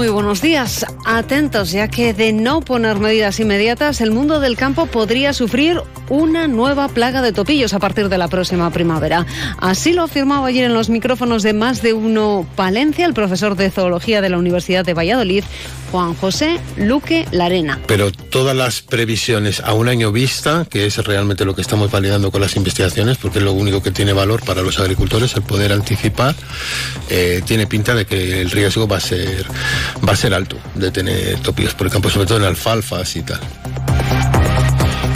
Muy buenos días. Atentos, ya que de no poner medidas inmediatas, el mundo del campo podría sufrir una nueva plaga de topillos a partir de la próxima primavera. Así lo afirmaba ayer en los micrófonos de Más de Uno Palencia el profesor de Zoología de la Universidad de Valladolid, Juan José Luque Larena. Pero todas las previsiones a un año vista, que es realmente lo que estamos validando con las investigaciones, porque es lo único que tiene valor para los agricultores, el poder anticipar, eh, tiene pinta de que el riesgo va a ser va a ser alto de tener topillos por el campo, sobre todo en alfalfas y tal.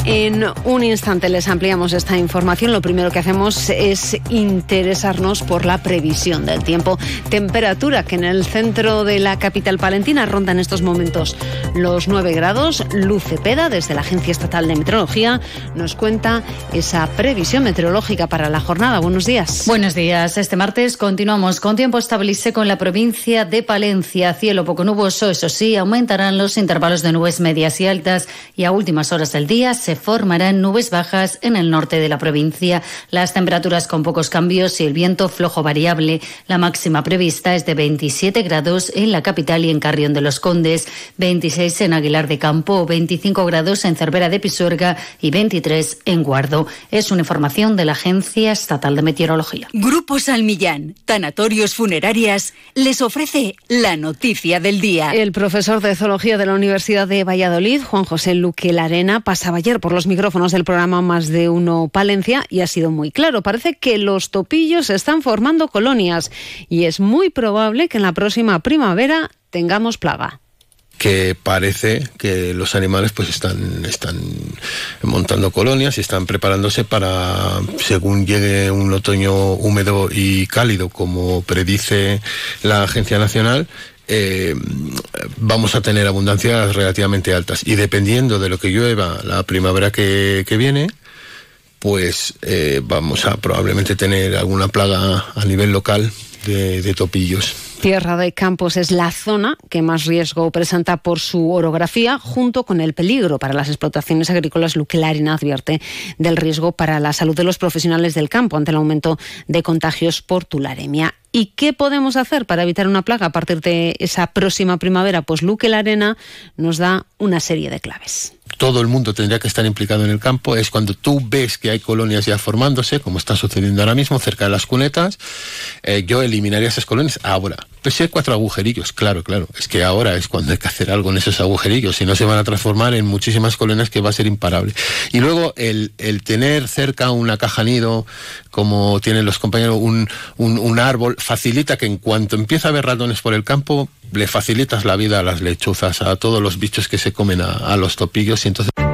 En un instante les ampliamos esta información. Lo primero que hacemos es interesarnos por la previsión del tiempo. Temperatura que en el centro de la capital palentina ronda en estos momentos los 9 grados. Luce Peda, desde la Agencia Estatal de Meteorología, nos cuenta esa previsión meteorológica para la jornada. Buenos días. Buenos días. Este martes continuamos con tiempo estable en la provincia de Palencia. Cielo poco nuboso, eso sí, aumentarán los intervalos de nubes medias y altas y a últimas horas del día se formarán nubes bajas en el norte de la provincia. Las temperaturas con pocos cambios y el viento flojo variable. La máxima prevista es de 27 grados en la capital y en Carrión de los Condes, 26 en Aguilar de Campo, 25 grados en Cervera de Pisuerga y 23 en Guardo. Es una información de la Agencia Estatal de Meteorología. Grupo Salmillán, Tanatorios Funerarias, les ofrece la noticia del día. El profesor de Zoología de la Universidad de Valladolid, Juan José Luque Larena, pasaba ayer por los micrófonos del programa Más de Uno Palencia y ha sido muy claro. Parece que los topillos están formando colonias y es muy probable que en la próxima primavera tengamos plaga que parece que los animales pues están, están montando colonias y están preparándose para, según llegue un otoño húmedo y cálido, como predice la Agencia Nacional, eh, vamos a tener abundancias relativamente altas. Y dependiendo de lo que llueva la primavera que, viene, pues eh, vamos a probablemente tener alguna plaga a nivel local de, topillos. Tierra de Campos es la zona que más riesgo presenta por su orografía, junto con el peligro para las explotaciones agrícolas. Luque Larina advierte del riesgo para la salud de los profesionales del campo ante el aumento de contagios por tularemia. ¿Y qué podemos hacer para evitar una plaga a partir de esa próxima primavera? Pues Luque Larena nos da una serie de claves todo el mundo tendría que estar implicado en el campo es cuando tú ves que hay colonias ya formándose, como está sucediendo ahora mismo cerca de las cunetas, eh, yo eliminaría esas colonias ahora. Si hay cuatro agujerillos, claro, claro, es que ahora es cuando hay que hacer algo en esos agujerillos, si no se van a transformar en muchísimas colonias que va a ser imparable. Y luego el, tener cerca una caja nido, como tienen los compañeros, un, árbol, facilita que en cuanto empieza a haber ratones por el campo, le facilitas la vida a las lechuzas, a todos los bichos que se comen a, los topillos y entonces...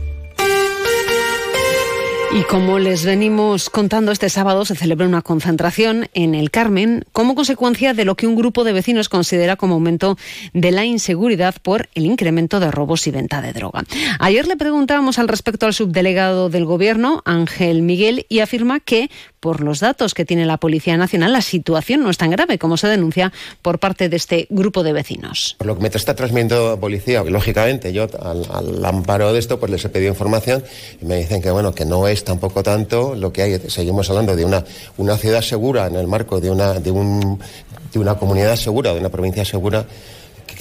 Y como les venimos contando, este sábado se celebra una concentración en el Carmen como consecuencia de lo que un grupo de vecinos considera como aumento de la inseguridad por el incremento de robos y venta de droga. Ayer le preguntábamos al respecto al subdelegado del Gobierno, Ángel Miguel, y afirma que por los datos que tiene la Policía Nacional, la situación no es tan grave como se denuncia por parte de este grupo de vecinos. Por lo que me está transmitiendo policía, lógicamente yo al, amparo de esto pues les he pedido información y me dicen que bueno que no es tampoco tanto lo que hay. Seguimos hablando de una, una ciudad segura en el marco de una, de, un, de una comunidad segura, de una provincia segura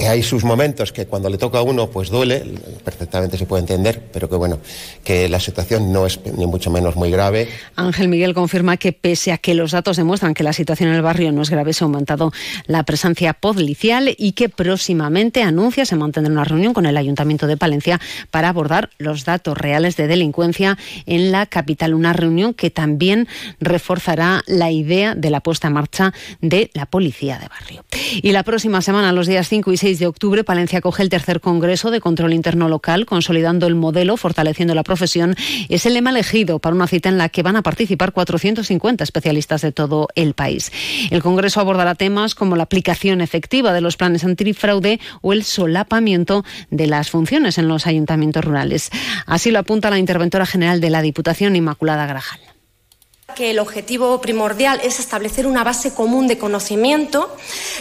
que hay sus momentos que cuando le toca a uno pues duele, perfectamente se puede entender, pero que bueno, que la situación no es ni mucho menos muy grave. Ángel Miguel confirma que pese a que los datos demuestran que la situación en el barrio no es grave, se ha aumentado la presencia policial y que próximamente anuncia se mantendrá una reunión con el Ayuntamiento de Palencia para abordar los datos reales de delincuencia en la capital. Una reunión que también reforzará la idea de la puesta en marcha de la policía de barrio. Y la próxima semana, los días 5 y 6 16 de octubre, Palencia coge el tercer Congreso de Control Interno Local, consolidando el modelo, fortaleciendo la profesión. Es el lema elegido para una cita en la que van a participar 450 especialistas de todo el país. El Congreso abordará temas como la aplicación efectiva de los planes antifraude o el solapamiento de las funciones en los ayuntamientos rurales. Así lo apunta la interventora general de la Diputación, Inmaculada Grajal que el objetivo primordial es establecer una base común de conocimiento,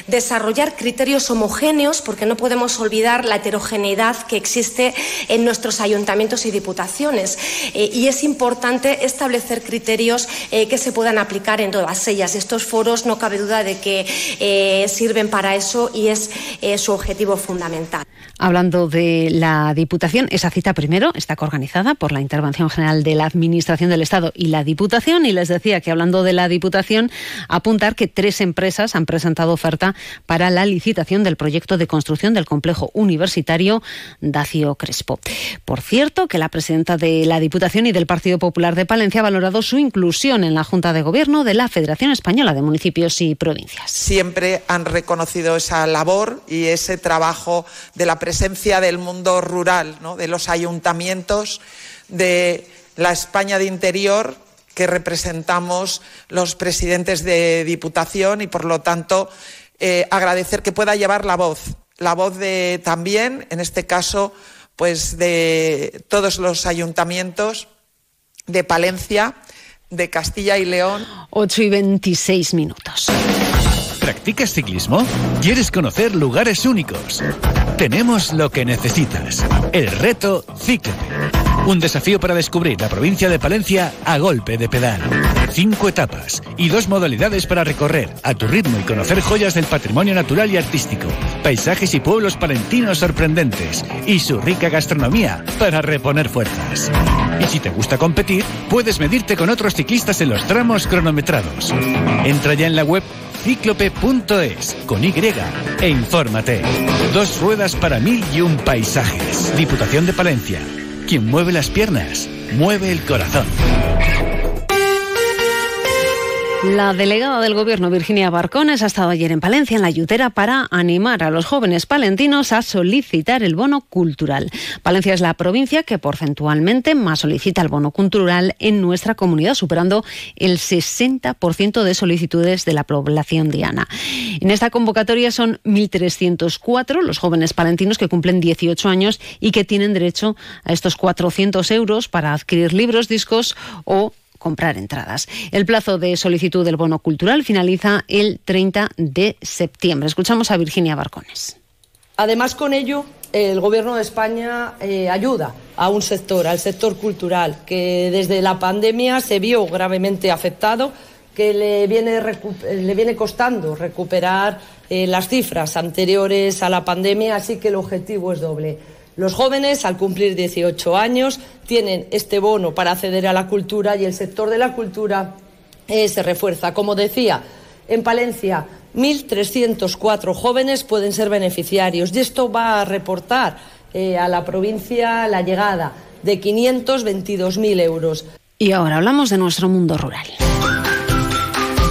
desarrollar criterios homogéneos, porque no podemos olvidar la heterogeneidad que existe en nuestros ayuntamientos y diputaciones. Eh, y es importante establecer criterios eh, que se puedan aplicar en todas ellas. Estos foros no cabe duda de que eh, sirven para eso y es su objetivo fundamental. Hablando de la Diputación, esa cita primero está organizada por la Intervención General de la Administración del Estado y la Diputación y les decía que hablando de la Diputación, apuntar que tres empresas han presentado oferta para la licitación del proyecto de construcción del complejo universitario Dacio Crespo. Por cierto, que la presidenta de la Diputación y del Partido Popular de Palencia ha valorado su inclusión en la Junta de Gobierno de la Federación Española de Municipios y Provincias. Siempre han reconocido esa labor y ese trabajo de la presencia del mundo rural, de los ayuntamientos, de la España de interior que representamos los presidentes de Diputación y, por lo tanto, eh, agradecer que pueda llevar la voz, la voz de también, en este caso, pues de todos los ayuntamientos de Palencia, de Castilla y León. 8 y 26 minutos. ¿Practicas ciclismo? ¿Quieres conocer lugares únicos? Tenemos lo que necesitas. El reto Cíclope. Un desafío para descubrir la provincia de Palencia a golpe de pedal. Cinco etapas y dos modalidades para recorrer a tu ritmo y conocer joyas del patrimonio natural y artístico, paisajes y pueblos palentinos sorprendentes y su rica gastronomía para reponer fuerzas. Y si te gusta competir, puedes medirte con otros ciclistas en los tramos cronometrados. Entra ya en la web cíclope.es con Y e infórmate. Dos ruedas para mil y un paisajes. Diputación de Palencia. Quien mueve las piernas, mueve el corazón. La delegada del Gobierno, Virginia Barcones, ha estado ayer en Palencia, en la Yutera, para animar a los jóvenes palentinos a solicitar el bono cultural. Palencia es la provincia que porcentualmente más solicita el bono cultural en nuestra comunidad, superando el 60% de solicitudes de la población diana. En esta convocatoria son 1.304 los jóvenes palentinos que cumplen 18 años y que tienen derecho a estos 400 euros para adquirir libros, discos o comprar entradas. El plazo de solicitud del bono cultural finaliza el 30 de septiembre. Escuchamos a Virginia Barcones. Además, con ello, el Gobierno de España eh, ayuda a un sector, al sector cultural, que desde la pandemia se vio gravemente afectado, que le viene, le viene costando recuperar eh, las cifras anteriores a la pandemia, así que el objetivo es doble los jóvenes, al cumplir 18 años, tienen este bono para acceder a la cultura y el sector de la cultura eh, se refuerza. Como decía, en Palencia 1.304 jóvenes pueden ser beneficiarios y esto va a reportar eh, a la provincia la llegada de 522.000 euros. Y ahora hablamos de nuestro mundo rural.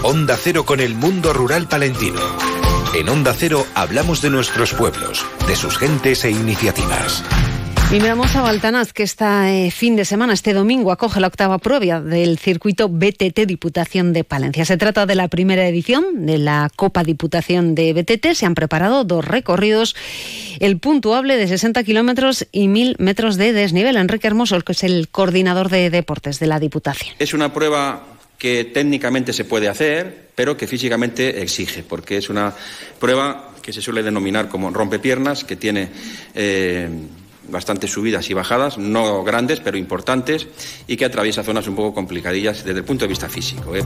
Onda Cero con el mundo rural palentino. En Onda Cero hablamos de nuestros pueblos, de sus gentes e iniciativas. Y miramos a Baltanaz, que este fin de semana, este domingo, acoge la octava prueba del circuito BTT Diputación de Palencia. Se trata de la primera edición de la Copa Diputación de BTT. Se han preparado dos recorridos, el puntuable de 60 kilómetros y 1000 metros de desnivel. Enrique Hermoso, que es el coordinador de deportes de la Diputación. Es una prueba que técnicamente se puede hacer, pero que físicamente exige, porque es una prueba que se suele denominar como rompepiernas, que tiene eh, bastantes subidas y bajadas, no grandes, pero importantes, y que atraviesa zonas un poco complicadillas desde el punto de vista físico. ¿eh?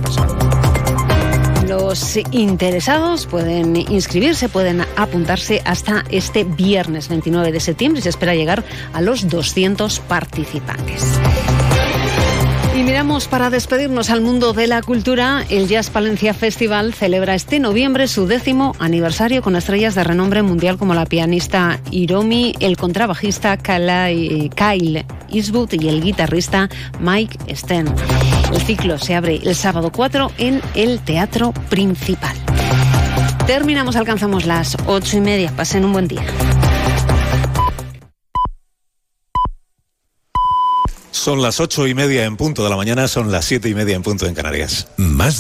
Los interesados pueden inscribirse, pueden apuntarse hasta este viernes 29 de septiembre y se espera llegar a los 200 participantes. Miramos para despedirnos al mundo de la cultura. El Jazz Palencia Festival celebra este noviembre su décimo aniversario con estrellas de renombre mundial como la pianista Hiromi, el contrabajista Kyle Eastwood y el guitarrista Mike Sten. El ciclo se abre el sábado 4 en el Teatro Principal. Terminamos, alcanzamos las ocho y media. Pasen un buen día. Son las ocho y media en punto de la mañana, son las siete y media en punto en Canarias. Más